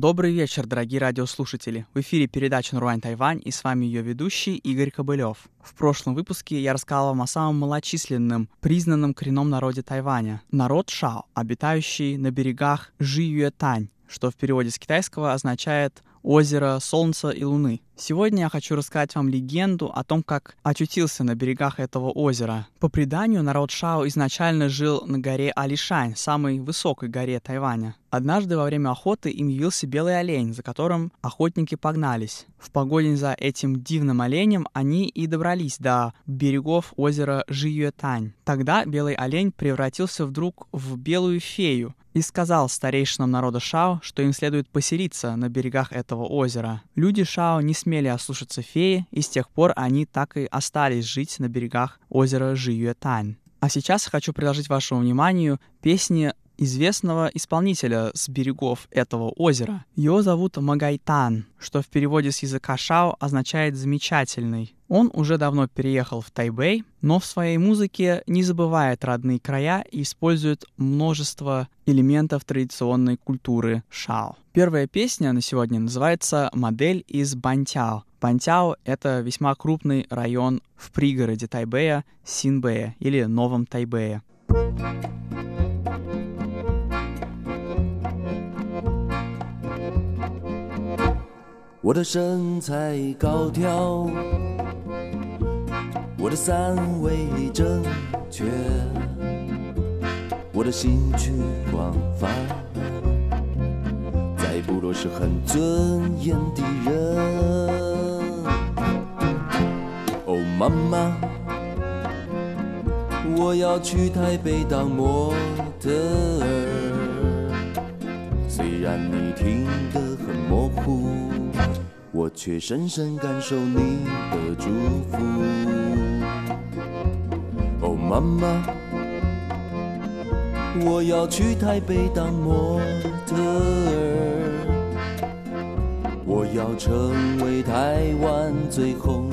Добрый вечер, дорогие радиослушатели. В эфире передача «Нурвань Тайвань» и с вами ее ведущий Игорь Кобылев. В прошлом выпуске я рассказал вам о самом малочисленном, признанном коренном народе Тайваня. Народ Шао, обитающий на берегах Жиюэтань, что в переводе с китайского означает озеро Солнца и Луны. Сегодня я хочу рассказать вам легенду о том, как очутился на берегах этого озера. По преданию, народ Шао изначально жил на горе Алишань, самой высокой горе Тайваня. Однажды во время охоты им явился белый олень, за которым охотники погнались. В погоне за этим дивным оленем они и добрались до берегов озера Жиюэтань. Тогда белый олень превратился вдруг в белую фею, и сказал старейшинам народа Шао, что им следует поселиться на берегах этого озера. Люди Шао не смели ослушаться феи, и с тех пор они так и остались жить на берегах озера Жиюэтань. А сейчас хочу предложить вашему вниманию песни известного исполнителя с берегов этого озера. Его зовут Магайтан, что в переводе с языка шао означает «замечательный». Он уже давно переехал в Тайбэй, но в своей музыке не забывает родные края и использует множество элементов традиционной культуры шао. Первая песня на сегодня называется «Модель из Бантяо». Бантяо — это весьма крупный район в пригороде Тайбэя, Синбэя или Новом Тайбэе. 我的身材高挑，我的三围正确，我的兴趣广泛，在部落是很尊严的人。哦，妈妈，我要去台北当模特儿，虽然你听得很模糊。我却深深感受你的祝福。哦，妈妈，我要去台北当模特儿，我要成为台湾最红，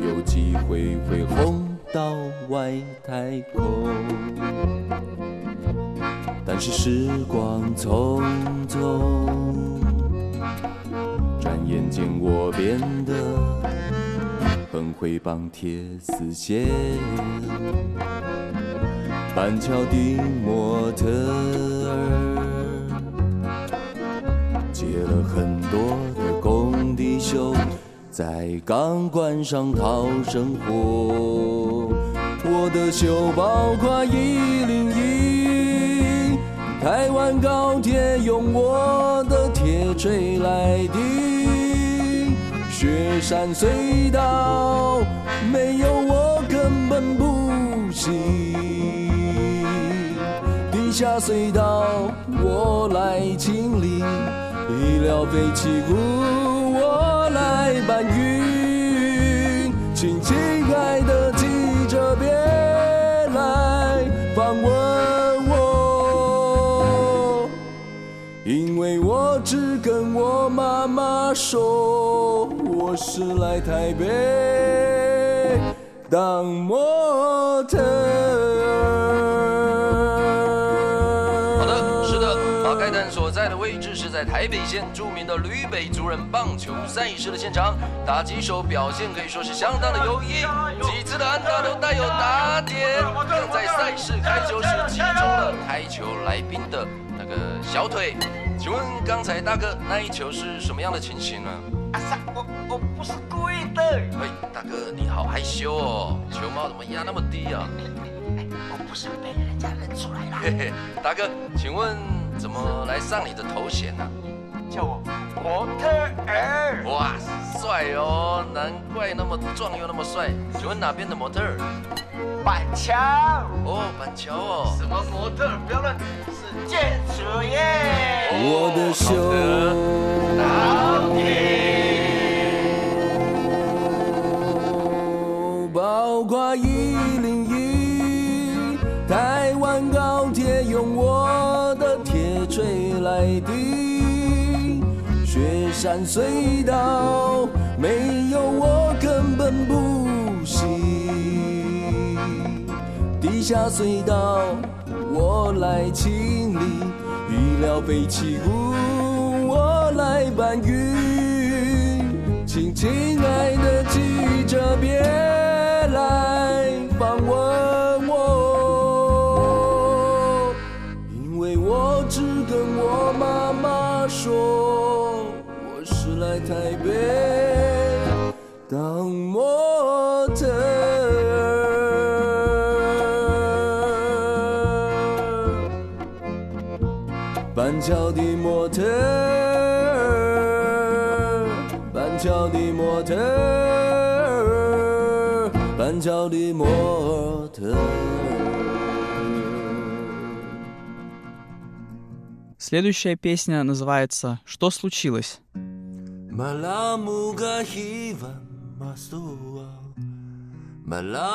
有机会会红到外太空。但是时光匆匆。转眼间我变得很会绑铁丝线，板桥的模特儿接了很多的工地秀，在钢管上讨生活。我的秀包括一零，台湾高铁用我的铁锤来钉。雪山隧道没有我根本不行，地下隧道我来清理，医疗废弃物我来搬运，请亲爱的记者别。说。我是来台北当模特。好的，是的，马盖丹所在的位置是在台北县著名的吕北族人棒球赛事的现场，打击手表现可以说是相当的优异，几次的安打都带有打点，更在赛事开球时击中了台球来宾的那个小腿。请问刚才大哥那一球是什么样的情形呢？阿三我我不是故意的。哎，大哥，你好害羞哦，球帽怎么压那么低啊？我不是被人家认出来了。嘿嘿，大哥，请问怎么来上你的头衔呢？叫我模特儿。哇，帅哦，难怪那么壮又那么帅。请问哪边的模特？板桥。哦，板桥哦。什么模特？不要乱，是建筑业。我的秀到底。包括一零一，台湾高铁用我的铁锤来山隧道没有我根本不行，地下隧道我来清理，医疗废弃物我来搬运。请亲爱的记者别是来台北当模特儿，板桥的模特儿，板桥的模特儿，板桥的模特儿。 Следующая песня называется «Что случилось?». Malamu ga hiva masua Malainura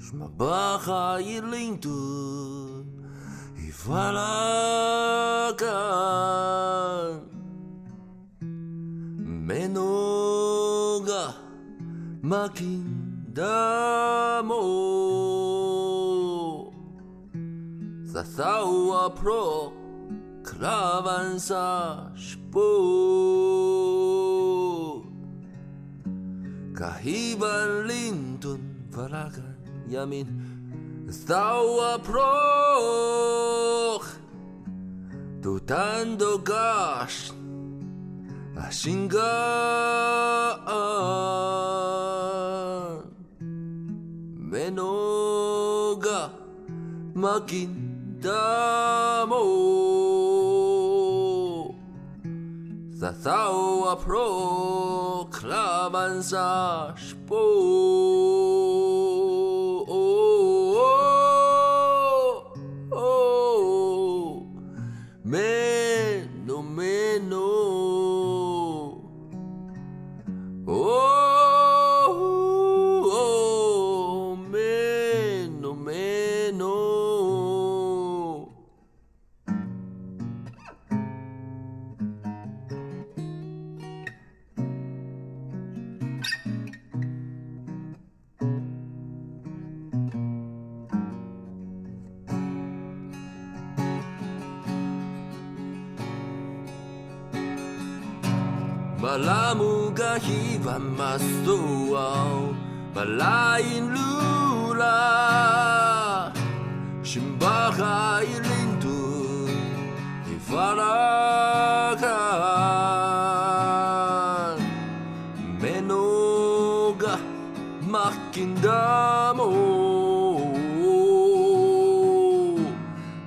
Shma baha ilintu Ivalaka. Menoga Makin damo Sasawa pro. avanzas po Kahiban lintun varagan yamin Zawa proch Tutando gash Ashingaan. Menoga Magindamo that thou a proclamans spoke. Malamu gahi wa masto wao Malain lula Shimbaha ilindu Meno ga makinda mo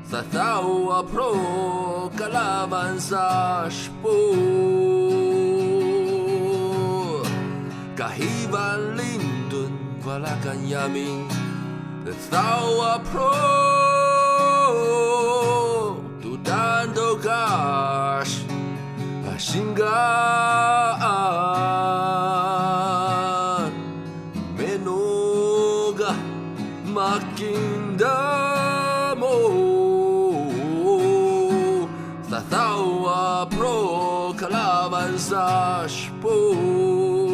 Sasao apro kalavansa ka hivalindun valakan jamin Thaua pro tutando gash Ashingaan menoga makindamo Thaua pro kalaban sash po.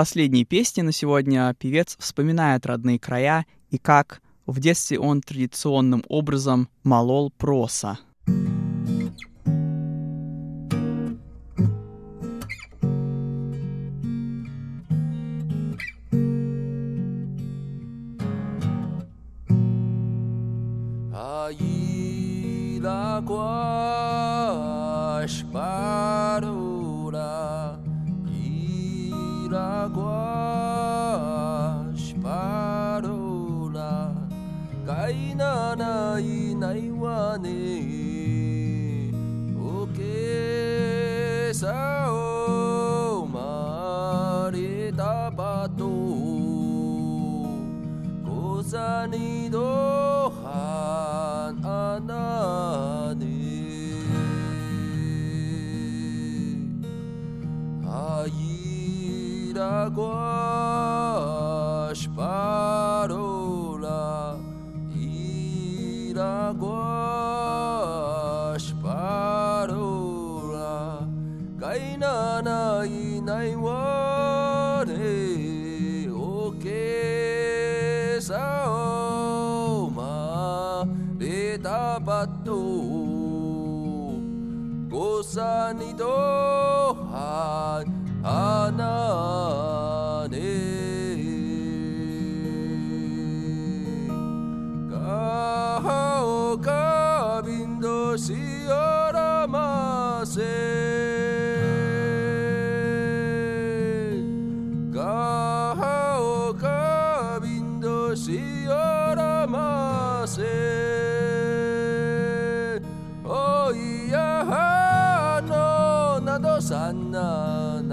Последней песне на сегодня певец вспоминает родные края и как в детстве он традиционным образом молол проса. Iraguas parula Kaina na inay wane Oke sao marita pato Kusanidohan anane Iraguás parola, Iraguás parola, Gaina na inai ware, o que e ma re tapatu, gozani dohan. Ana.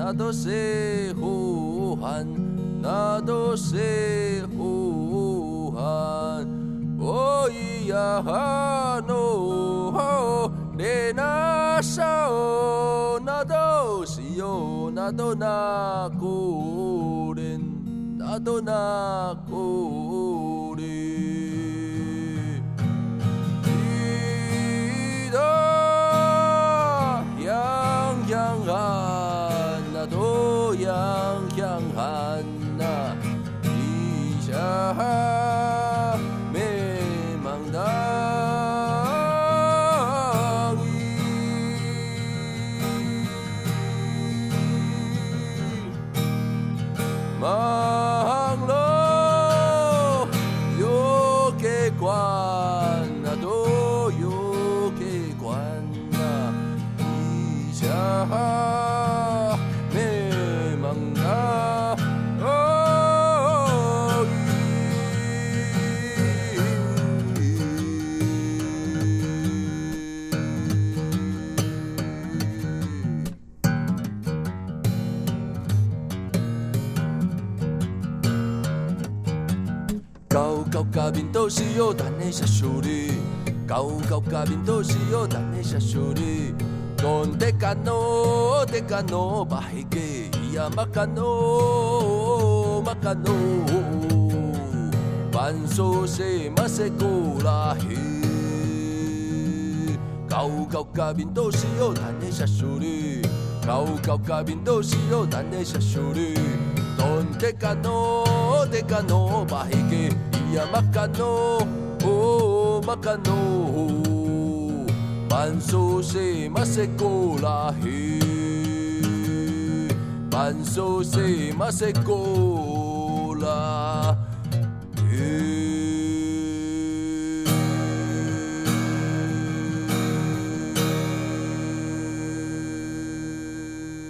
那都是呼喊那都是呼喊我一样哈喽你那手那都是有那都那鼓励那都那鼓高高甲面都是有咱的写书哩，高高甲面都是有咱的写书哩。Donde cano, de cano, bahige, iya makano, makano. Banso se masekulahi. 高高甲面都是有咱的写书哩，高高甲面都是有咱的写书哩。Donde cano, de cano, bahige, ya makano, oh makano, manso se masekola he, manso se masekola he.